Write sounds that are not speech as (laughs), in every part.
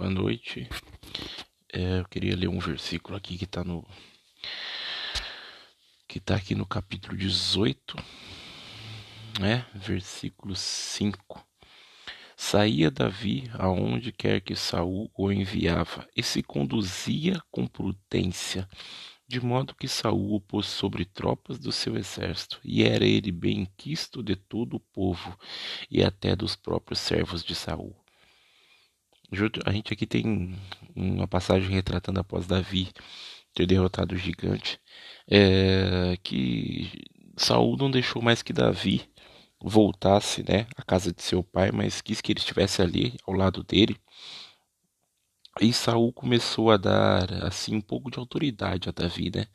Boa noite. É, eu queria ler um versículo aqui que está no que está aqui no capítulo 18, né? Versículo 5. Saía Davi aonde quer que Saul o enviava e se conduzia com prudência, de modo que Saul o pôs sobre tropas do seu exército, e era ele bem quisto de todo o povo e até dos próprios servos de Saul. A gente aqui tem uma passagem retratando após Davi ter derrotado o gigante, é, que Saul não deixou mais que Davi voltasse, né, à casa de seu pai, mas quis que ele estivesse ali ao lado dele. E Saul começou a dar assim um pouco de autoridade a Davi, né?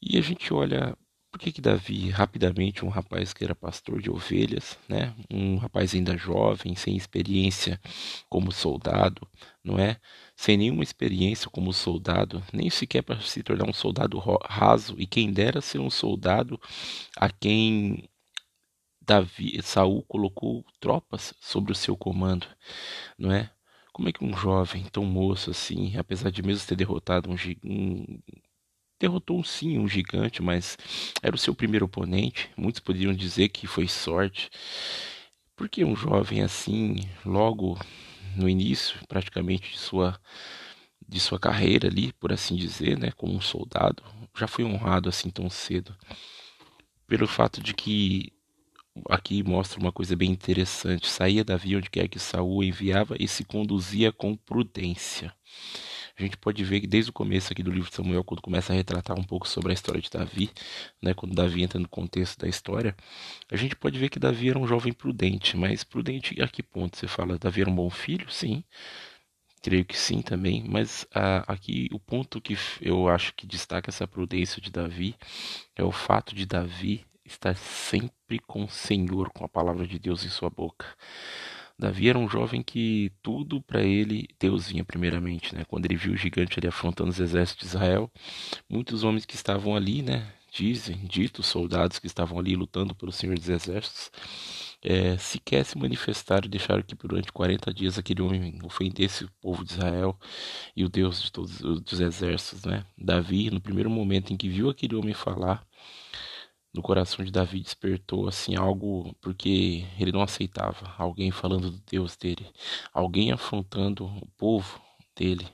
E a gente olha por que, que Davi, rapidamente, um rapaz que era pastor de ovelhas, né? um rapaz ainda jovem, sem experiência como soldado, não é? Sem nenhuma experiência como soldado, nem sequer para se tornar um soldado raso, e quem dera ser um soldado a quem Davi, Saul colocou tropas sobre o seu comando, não é? Como é que um jovem tão moço assim, apesar de mesmo ter derrotado um, um derrotou sim um gigante, mas era o seu primeiro oponente. Muitos poderiam dizer que foi sorte. Porque um jovem assim, logo no início, praticamente de sua de sua carreira ali, por assim dizer, né, como um soldado, já foi honrado assim tão cedo. Pelo fato de que aqui mostra uma coisa bem interessante, saía Davi onde quer que Saul enviava e se conduzia com prudência a gente pode ver que desde o começo aqui do livro de Samuel, quando começa a retratar um pouco sobre a história de Davi, né, quando Davi entra no contexto da história, a gente pode ver que Davi era um jovem prudente, mas prudente a que ponto? Você fala, Davi era um bom filho? Sim, creio que sim também, mas ah, aqui o ponto que eu acho que destaca essa prudência de Davi é o fato de Davi estar sempre com o Senhor, com a palavra de Deus em sua boca. Davi era um jovem que tudo para ele Deus vinha primeiramente, né? Quando ele viu o gigante ali afrontando os exércitos de Israel, muitos homens que estavam ali, né? Dizem, ditos soldados que estavam ali lutando pelo Senhor dos Exércitos, é, sequer se manifestaram e deixaram que durante 40 dias aquele homem ofendesse o povo de Israel e o Deus de todos os exércitos, né? Davi, no primeiro momento em que viu aquele homem falar, no coração de Davi despertou assim algo porque ele não aceitava alguém falando do Deus dele, alguém afrontando o povo dele,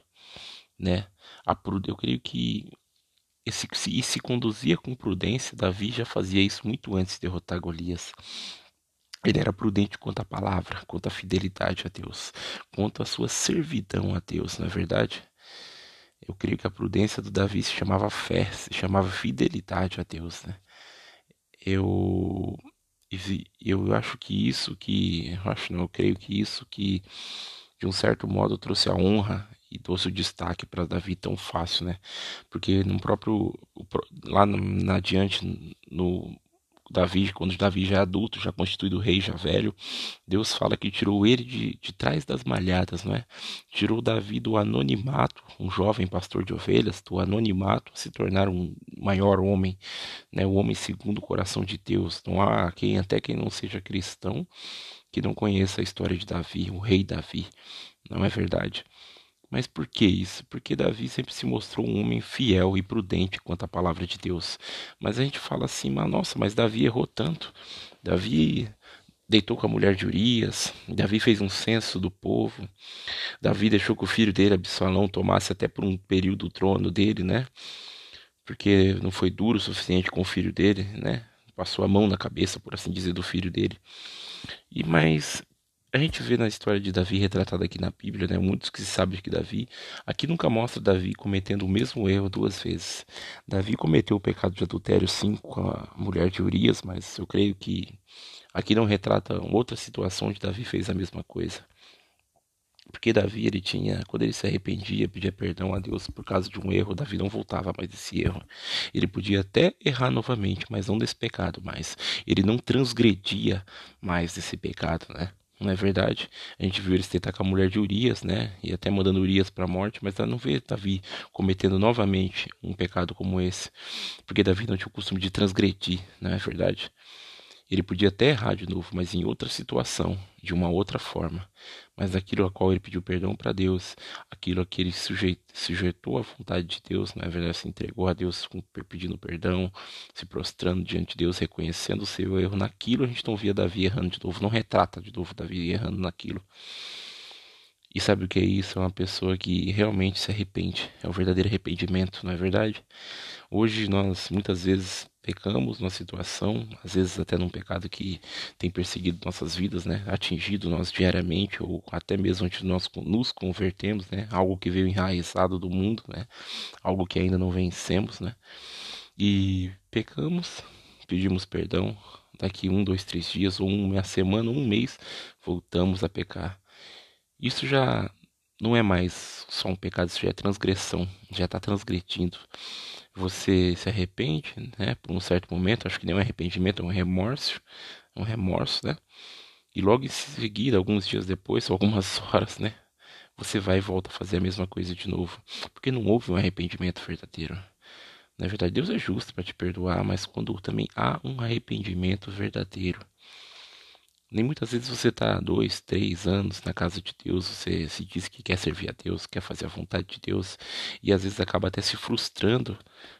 né? A eu creio que esse se, se conduzia com prudência, Davi já fazia isso muito antes de derrotar Golias. Ele era prudente quanto à palavra, quanto à fidelidade a Deus, quanto à sua servidão a Deus, não é verdade? Eu creio que a prudência do Davi se chamava fé, se chamava fidelidade a Deus, né? Eu eu acho que isso que eu acho não eu creio que isso que de um certo modo trouxe a honra e trouxe o destaque para Davi tão fácil, né? Porque no próprio lá na adiante no Davi, quando Davi já é adulto, já constituído rei, já velho, Deus fala que tirou ele de, de trás das malhadas, não é? Tirou Davi do anonimato, um jovem pastor de ovelhas, do anonimato, se tornar um maior homem, né? O homem segundo o coração de Deus. Não há quem, até quem não seja cristão, que não conheça a história de Davi, o rei Davi, não é verdade? Mas por que isso? Porque Davi sempre se mostrou um homem fiel e prudente quanto à palavra de Deus. Mas a gente fala assim, mas nossa, mas Davi errou tanto. Davi deitou com a mulher de Urias, Davi fez um censo do povo, Davi deixou que o filho dele, Absalão, tomasse até por um período o trono dele, né? Porque não foi duro o suficiente com o filho dele, né? Passou a mão na cabeça, por assim dizer, do filho dele. E mas a gente vê na história de Davi retratada aqui na Bíblia, né, muitos que sabem que Davi, aqui nunca mostra Davi cometendo o mesmo erro duas vezes. Davi cometeu o pecado de adultério sim com a mulher de Urias, mas eu creio que aqui não retrata outra situação onde Davi fez a mesma coisa. Porque Davi, ele tinha, quando ele se arrependia, pedia perdão a Deus por causa de um erro, Davi não voltava mais desse erro. Ele podia até errar novamente, mas não desse pecado mais. Ele não transgredia mais desse pecado, né? Não é verdade? A gente viu eles tentar com a mulher de Urias, né? E até mandando Urias para a morte, mas ela não vê Davi cometendo novamente um pecado como esse, porque Davi não tinha o costume de transgredir, não é verdade? Ele podia até errar de novo, mas em outra situação, de uma outra forma. Mas aquilo a qual ele pediu perdão para Deus, aquilo a que ele sujeitou à vontade de Deus, na verdade se entregou a Deus pedindo perdão, se prostrando diante de Deus, reconhecendo o seu erro naquilo, a gente não via Davi errando de novo, não retrata de novo Davi errando naquilo. E sabe o que é isso? É uma pessoa que realmente se arrepende. É o verdadeiro arrependimento, não é verdade? Hoje nós muitas vezes pecamos numa situação, às vezes até num pecado que tem perseguido nossas vidas, né, atingido nós diariamente ou até mesmo antes nós nos convertemos, né, algo que veio enraizado do mundo, né, algo que ainda não vencemos, né, e pecamos, pedimos perdão, daqui um, dois, três dias ou uma semana, um mês, voltamos a pecar. Isso já não é mais só um pecado, isso já é transgressão, já está transgredindo você se arrepende, né, por um certo momento, acho que nem um arrependimento, é um remorso, um remorso, né? E logo em seguida, alguns dias depois, algumas (laughs) horas, né, você vai e volta a fazer a mesma coisa de novo, porque não houve um arrependimento verdadeiro. Na verdade, Deus é justo para te perdoar, mas quando também há um arrependimento verdadeiro, nem muitas vezes você está dois, três anos na casa de Deus, você se diz que quer servir a Deus, quer fazer a vontade de Deus, e às vezes acaba até se frustrando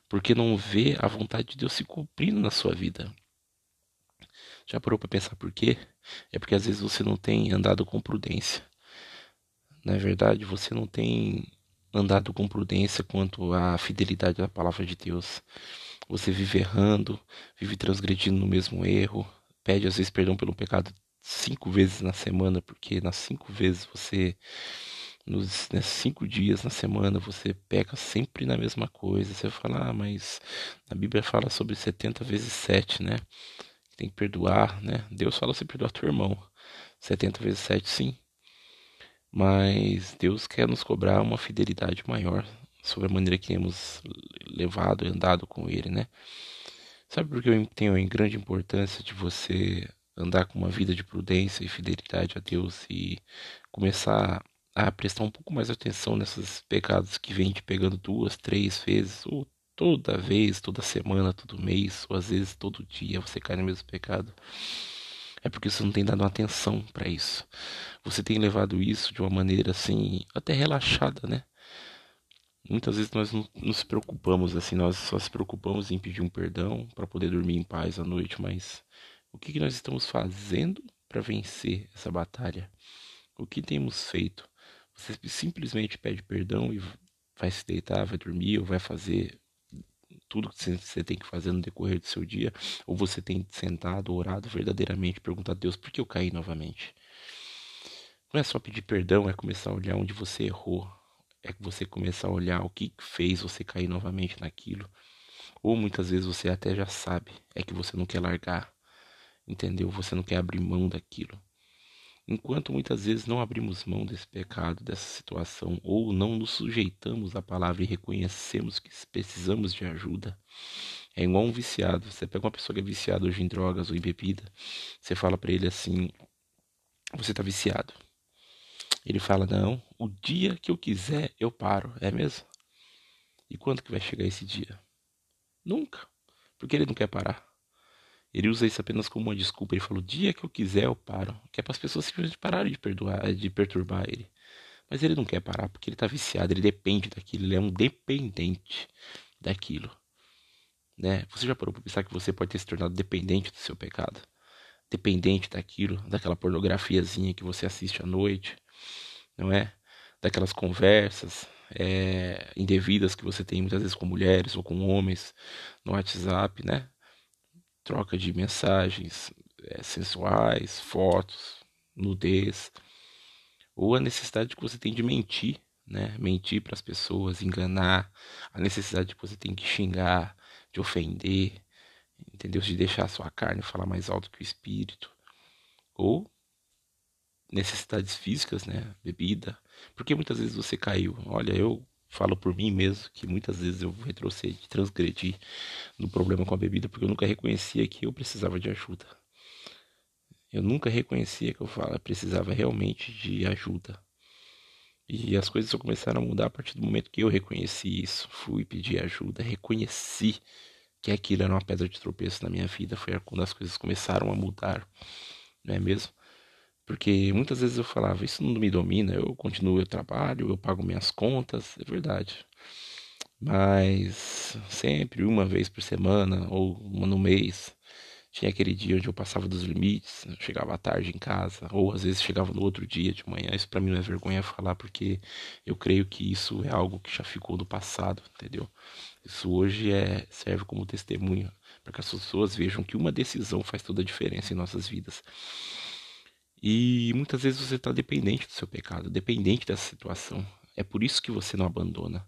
porque não vê a vontade de Deus se cumprindo na sua vida. Já parou para pensar por quê? É porque às vezes você não tem andado com prudência. Na verdade, você não tem andado com prudência quanto à fidelidade da palavra de Deus. Você vive errando, vive transgredindo no mesmo erro, pede às vezes perdão pelo pecado cinco vezes na semana, porque nas cinco vezes você, nos né, cinco dias na semana, você peca sempre na mesma coisa. Você fala, ah, mas a Bíblia fala sobre 70 vezes 7, né? Tem que perdoar, né? Deus fala você perdoar teu irmão. 70 vezes 7, sim. Mas Deus quer nos cobrar uma fidelidade maior sobre a maneira que temos levado e andado com Ele, né? Sabe por que eu tenho em grande importância de você andar com uma vida de prudência e fidelidade a Deus e começar a prestar um pouco mais atenção nesses pecados que vêm te pegando duas, três vezes, ou toda vez, toda semana, todo mês, ou às vezes todo dia você cai no mesmo pecado. É porque você não tem dado atenção para isso. Você tem levado isso de uma maneira assim, até relaxada, né? Muitas vezes nós não nos preocupamos assim, nós só se preocupamos em pedir um perdão para poder dormir em paz à noite, mas o que, que nós estamos fazendo para vencer essa batalha? O que temos feito? Você simplesmente pede perdão e vai se deitar, vai dormir ou vai fazer tudo que você tem que fazer no decorrer do seu dia, ou você tem sentado, orado verdadeiramente, perguntado a Deus por que eu caí novamente. Não é só pedir perdão, é começar a olhar onde você errou, é que você começar a olhar o que fez você cair novamente naquilo. Ou muitas vezes você até já sabe, é que você não quer largar, entendeu? Você não quer abrir mão daquilo. Enquanto muitas vezes não abrimos mão desse pecado, dessa situação, ou não nos sujeitamos à palavra e reconhecemos que precisamos de ajuda, é igual um viciado. Você pega uma pessoa que é viciada hoje em drogas ou em bebida, você fala para ele assim: você está viciado. Ele fala: Não, o dia que eu quiser eu paro, é mesmo? E quando que vai chegar esse dia? Nunca, porque ele não quer parar. Ele usa isso apenas como uma desculpa. Ele falou: o dia que eu quiser eu paro. Que é para as pessoas simplesmente pararem de, perdoar, de perturbar ele. Mas ele não quer parar porque ele está viciado, ele depende daquilo, ele é um dependente daquilo. Né? Você já parou para pensar que você pode ter se tornado dependente do seu pecado? Dependente daquilo, daquela pornografiazinha que você assiste à noite, não é? Daquelas conversas é, indevidas que você tem muitas vezes com mulheres ou com homens no WhatsApp, né? Troca de mensagens é, sensuais, fotos, nudez, ou a necessidade que você tem de mentir, né? Mentir para as pessoas, enganar, a necessidade que você tem que xingar, de ofender, entendeu? De deixar a sua carne falar mais alto que o espírito, ou necessidades físicas, né? Bebida. Porque muitas vezes você caiu. Olha, eu falo por mim mesmo que muitas vezes eu retrocedi, transgredi no problema com a bebida porque eu nunca reconhecia que eu precisava de ajuda. Eu nunca reconhecia que eu falo, precisava realmente de ajuda. E as coisas só começaram a mudar a partir do momento que eu reconheci isso. Fui pedir ajuda, reconheci que aquilo era uma pedra de tropeço na minha vida, foi quando as coisas começaram a mudar, não é mesmo? Porque muitas vezes eu falava, isso não me domina, eu continuo, eu trabalho, eu pago minhas contas, é verdade. Mas sempre, uma vez por semana ou uma no mês, tinha aquele dia onde eu passava dos limites, chegava à tarde em casa, ou às vezes chegava no outro dia de manhã. Isso para mim não é vergonha falar, porque eu creio que isso é algo que já ficou do passado, entendeu? Isso hoje é serve como testemunho para que as pessoas vejam que uma decisão faz toda a diferença em nossas vidas. E muitas vezes você está dependente do seu pecado, dependente dessa situação. É por isso que você não abandona.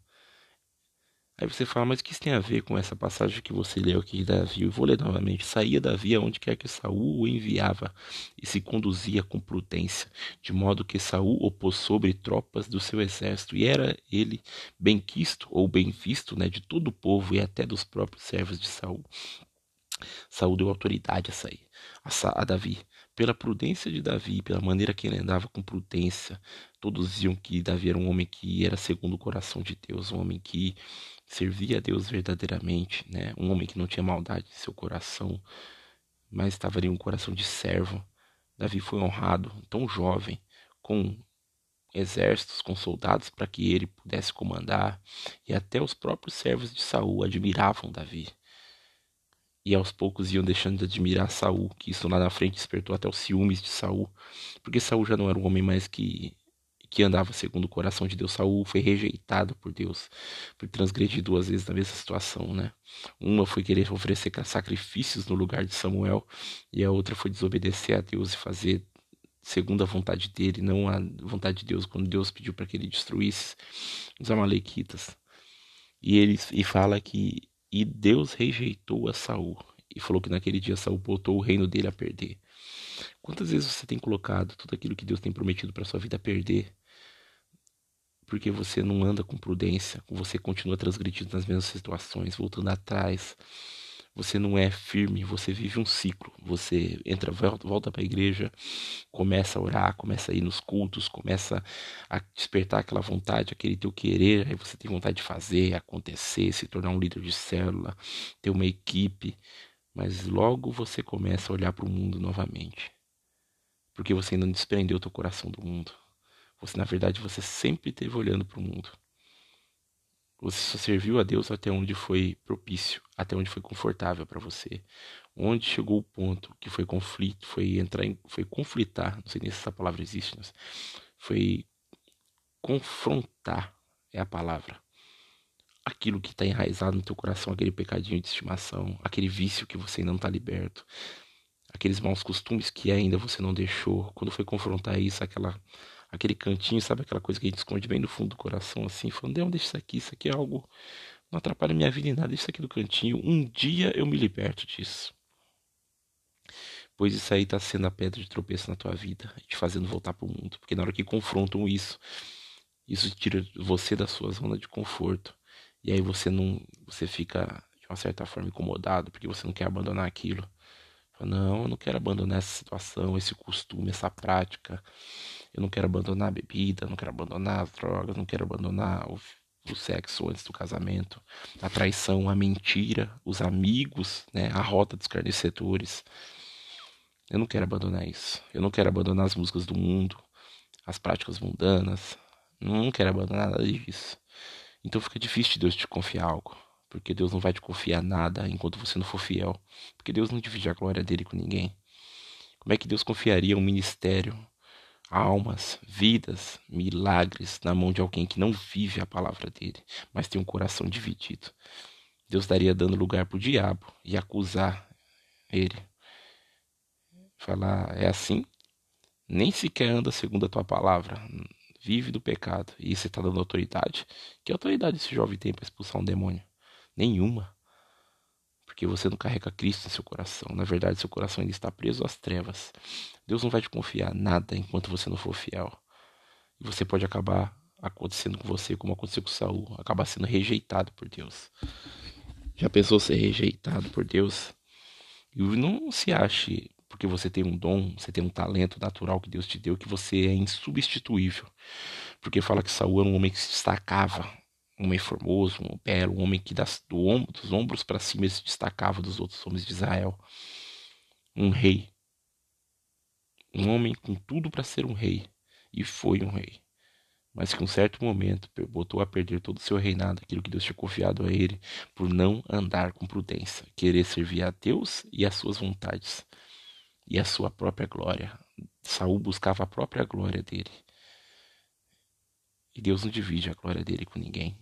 Aí você fala, mas o que isso tem a ver com essa passagem que você leu aqui de Davi? Eu vou ler novamente. Saía Davi aonde quer que Saul o enviava e se conduzia com prudência, de modo que Saul opôs sobre tropas do seu exército, e era ele bem quisto ou bem visto né, de todo o povo e até dos próprios servos de Saul. Saul deu autoridade a sair, a, a Davi. Pela prudência de Davi, pela maneira que ele andava com prudência, todos diziam que Davi era um homem que era segundo o coração de Deus, um homem que servia a Deus verdadeiramente, né? Um homem que não tinha maldade em seu coração, mas estava ali um coração de servo. Davi foi honrado, tão jovem, com exércitos, com soldados para que ele pudesse comandar, e até os próprios servos de Saul admiravam Davi e aos poucos iam deixando de admirar Saul, que isso lá na frente despertou até os ciúmes de Saul, porque Saul já não era um homem mais que que andava segundo o coração de Deus. Saul foi rejeitado por Deus, por transgredir duas vezes na mesma situação, né? Uma foi querer oferecer sacrifícios no lugar de Samuel, e a outra foi desobedecer a Deus e fazer segundo a vontade dele, não a vontade de Deus, quando Deus pediu para que ele destruísse os amalequitas. E ele e fala que e Deus rejeitou a Saul e falou que naquele dia Saul botou o reino dele a perder. Quantas vezes você tem colocado tudo aquilo que Deus tem prometido para sua vida a perder? Porque você não anda com prudência, você continua transgredindo nas mesmas situações, voltando atrás, você não é firme, você vive um ciclo. Você entra, volta para a igreja, começa a orar, começa a ir nos cultos, começa a despertar aquela vontade, aquele teu querer, aí você tem vontade de fazer, acontecer, se tornar um líder de célula, ter uma equipe, mas logo você começa a olhar para o mundo novamente. Porque você ainda não desprendeu o teu coração do mundo. Você, na verdade, você sempre esteve olhando para o mundo. Você só serviu a Deus até onde foi propício, até onde foi confortável para você. Onde chegou o ponto que foi conflito, foi entrar em, foi conflitar, não sei nem se essa palavra existe, mas foi confrontar é a palavra. Aquilo que está enraizado no teu coração, aquele pecadinho de estimação, aquele vício que você ainda não está liberto, aqueles maus costumes que ainda você não deixou. Quando foi confrontar isso, aquela aquele cantinho, sabe aquela coisa que a gente esconde bem no fundo do coração, assim, falando, deixa isso aqui, isso aqui é algo, não atrapalha minha vida em nada, deixa isso aqui no cantinho, um dia eu me liberto disso. Pois isso aí está sendo a pedra de tropeço na tua vida, te fazendo voltar para o mundo, porque na hora que confrontam isso, isso tira você da sua zona de conforto, e aí você não, você fica de uma certa forma incomodado, porque você não quer abandonar aquilo. Não, eu não quero abandonar essa situação, esse costume, essa prática. Eu não quero abandonar a bebida, não quero abandonar as drogas, não quero abandonar o, o sexo antes do casamento, a traição, a mentira, os amigos, né, a rota dos carnecedores. Eu não quero abandonar isso. Eu não quero abandonar as músicas do mundo, as práticas mundanas. Não quero abandonar nada disso. Então fica difícil de Deus te confiar algo. Porque Deus não vai te confiar nada enquanto você não for fiel. Porque Deus não divide a glória dele com ninguém. Como é que Deus confiaria um ministério, almas, vidas, milagres na mão de alguém que não vive a palavra dele, mas tem um coração dividido? Deus daria dando lugar para o diabo e acusar ele. Falar, é assim? Nem sequer anda segundo a tua palavra. Vive do pecado. E você está dando autoridade? Que autoridade esse jovem tem para expulsar um demônio? Nenhuma. Porque você não carrega Cristo em seu coração. Na verdade, seu coração ainda está preso às trevas. Deus não vai te confiar nada enquanto você não for fiel. E você pode acabar acontecendo com você como aconteceu com Saul, acabar sendo rejeitado por Deus. Já pensou ser rejeitado por Deus? E não se ache porque você tem um dom, você tem um talento natural que Deus te deu, que você é insubstituível. Porque fala que Saul era um homem que se destacava, um homem formoso, um belo, um homem que das, do ombro, dos ombros para cima se destacava dos outros homens de Israel. Um rei. Um homem com tudo para ser um rei. E foi um rei. Mas que um certo momento botou a perder todo o seu reinado, aquilo que Deus tinha confiado a ele, por não andar com prudência, querer servir a Deus e as suas vontades e a sua própria glória. Saul buscava a própria glória dele. E Deus não divide a glória dele com ninguém.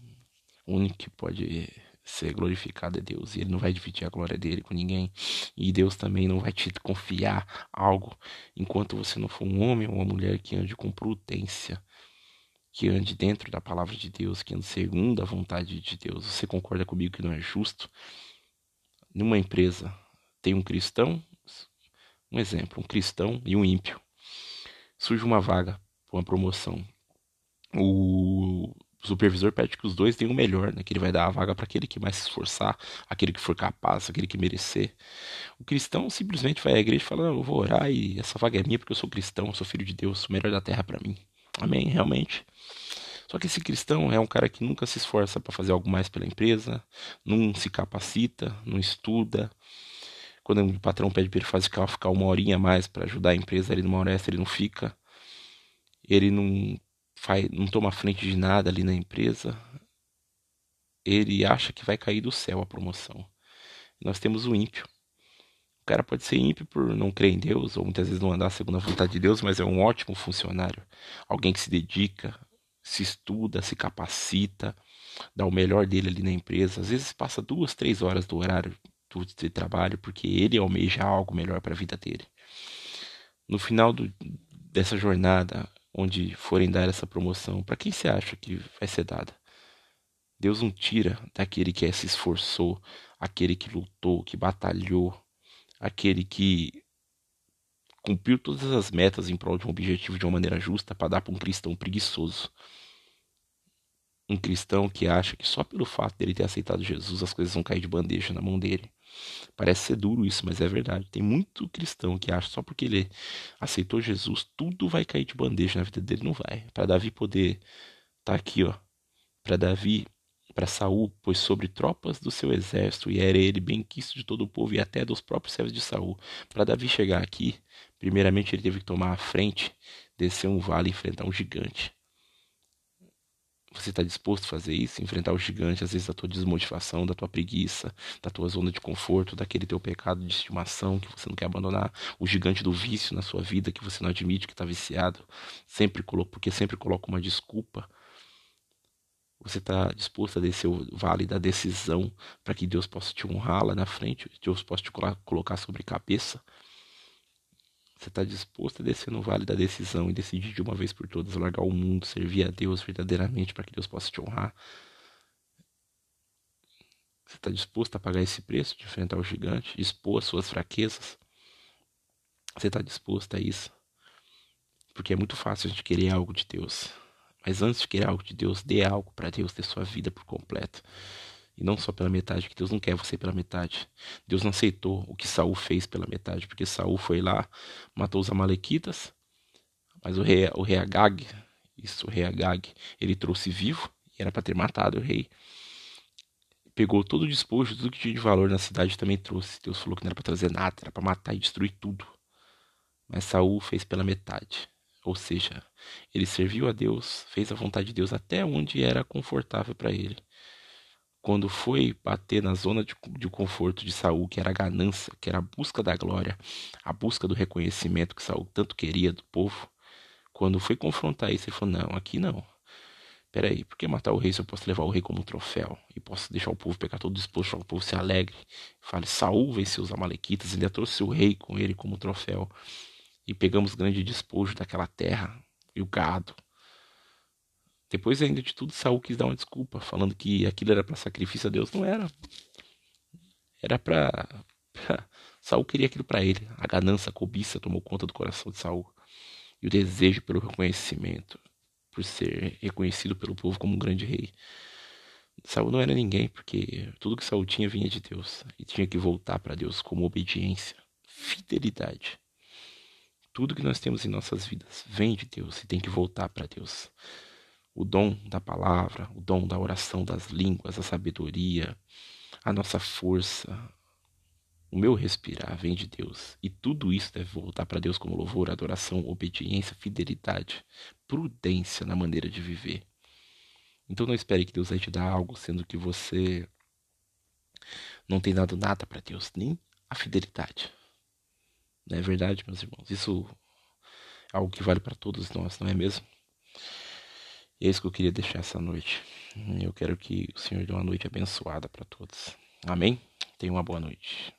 O único que pode ser glorificado é Deus. E ele não vai dividir a glória dele com ninguém. E Deus também não vai te confiar algo enquanto você não for um homem ou uma mulher que ande com prudência. Que ande dentro da palavra de Deus, que ande segundo a vontade de Deus. Você concorda comigo que não é justo? Numa empresa tem um cristão um exemplo, um cristão e um ímpio. Surge uma vaga, uma promoção. O supervisor pede que os dois deem o melhor, né? que ele vai dar a vaga para aquele que mais se esforçar, aquele que for capaz, aquele que merecer. O cristão simplesmente vai à igreja e fala: Eu vou orar e essa vaga é minha porque eu sou cristão, eu sou filho de Deus, o melhor da terra para mim. Amém, realmente. Só que esse cristão é um cara que nunca se esforça para fazer algo mais pela empresa, não se capacita, não estuda, quando o patrão pede para ele ficar uma horinha a mais para ajudar a empresa ali numa hora ele não fica. Ele não faz, não toma frente de nada ali na empresa. Ele acha que vai cair do céu a promoção. nós temos o ímpio. O cara pode ser ímpio por não crer em Deus, ou muitas vezes não andar segundo a vontade de Deus, mas é um ótimo funcionário. Alguém que se dedica, se estuda, se capacita, dá o melhor dele ali na empresa. Às vezes passa duas, três horas do horário de trabalho, porque ele almeja algo melhor para a vida dele. No final do, dessa jornada, onde forem dar essa promoção, para quem você acha que vai ser dada? Deus não tira daquele que se esforçou, aquele que lutou, que batalhou, aquele que cumpriu todas as metas em prol de um objetivo de uma maneira justa para dar para um cristão preguiçoso um cristão que acha que só pelo fato dele ter aceitado Jesus as coisas vão cair de bandeja na mão dele. Parece ser duro isso, mas é verdade. Tem muito cristão que acha só porque ele aceitou Jesus, tudo vai cair de bandeja na vida dele. Não vai. Para Davi poder estar tá aqui, ó. Para Davi, para Saul, pois sobre tropas do seu exército, e era ele bem quisto de todo o povo e até dos próprios servos de Saul. Para Davi chegar aqui, primeiramente ele teve que tomar a frente, descer um vale e enfrentar um gigante. Você está disposto a fazer isso? Enfrentar o gigante, às vezes, da tua desmotivação, da tua preguiça, da tua zona de conforto, daquele teu pecado de estimação que você não quer abandonar, o gigante do vício na sua vida que você não admite que está viciado, sempre porque sempre coloca uma desculpa. Você está disposto a descer o vale da decisão para que Deus possa te honrar lá na frente, Deus possa te colocar sobre cabeça? Você está disposto a descer no vale da decisão e decidir de uma vez por todas largar o mundo, servir a Deus verdadeiramente para que Deus possa te honrar? Você está disposto a pagar esse preço de enfrentar o gigante, expor as suas fraquezas? Você está disposto a isso? Porque é muito fácil a gente querer algo de Deus. Mas antes de querer algo de Deus, dê algo para Deus ter sua vida por completo. E não só pela metade, que Deus não quer você pela metade. Deus não aceitou o que Saul fez pela metade, porque Saul foi lá, matou os amalequitas, mas o rei, o rei Agag, isso, o rei Agag, ele trouxe vivo, e era para ter matado o rei. Pegou todo o despojo, tudo que tinha de valor na cidade também trouxe. Deus falou que não era para trazer nada, era para matar e destruir tudo. Mas Saul fez pela metade. Ou seja, ele serviu a Deus, fez a vontade de Deus até onde era confortável para ele quando foi bater na zona de, de, conforto de Saul, que era a ganância, que era a busca da glória, a busca do reconhecimento que Saul tanto queria do povo, quando foi confrontar isso, ele falou: Não, aqui não. Peraí, por que matar o rei se eu posso levar o rei como troféu? E posso deixar o povo pegar todo disposto, para o povo se alegre. Fale, Saul venceu os amalequitas, ainda trouxe o rei com ele como troféu. E pegamos grande despojo daquela terra e o gado depois ainda de tudo, Saul quis dar uma desculpa, falando que aquilo era para sacrifício a Deus. Não era. Era para Saul queria aquilo para ele. A ganância, a cobiça tomou conta do coração de Saul. E o desejo pelo reconhecimento, por ser reconhecido pelo povo como um grande rei. Saul não era ninguém, porque tudo que Saul tinha vinha de Deus e tinha que voltar para Deus como obediência, fidelidade. Tudo que nós temos em nossas vidas vem de Deus e tem que voltar para Deus. O dom da palavra, o dom da oração das línguas, a sabedoria, a nossa força, o meu respirar vem de Deus. E tudo isso deve voltar para Deus como louvor, adoração, obediência, fidelidade, prudência na maneira de viver. Então não espere que Deus vai te dar algo, sendo que você não tem dado nada para Deus, nem a fidelidade. Não é verdade, meus irmãos? Isso é algo que vale para todos nós, não é mesmo? É isso que eu queria deixar essa noite. Eu quero que o Senhor dê uma noite abençoada para todos. Amém? Tenha uma boa noite.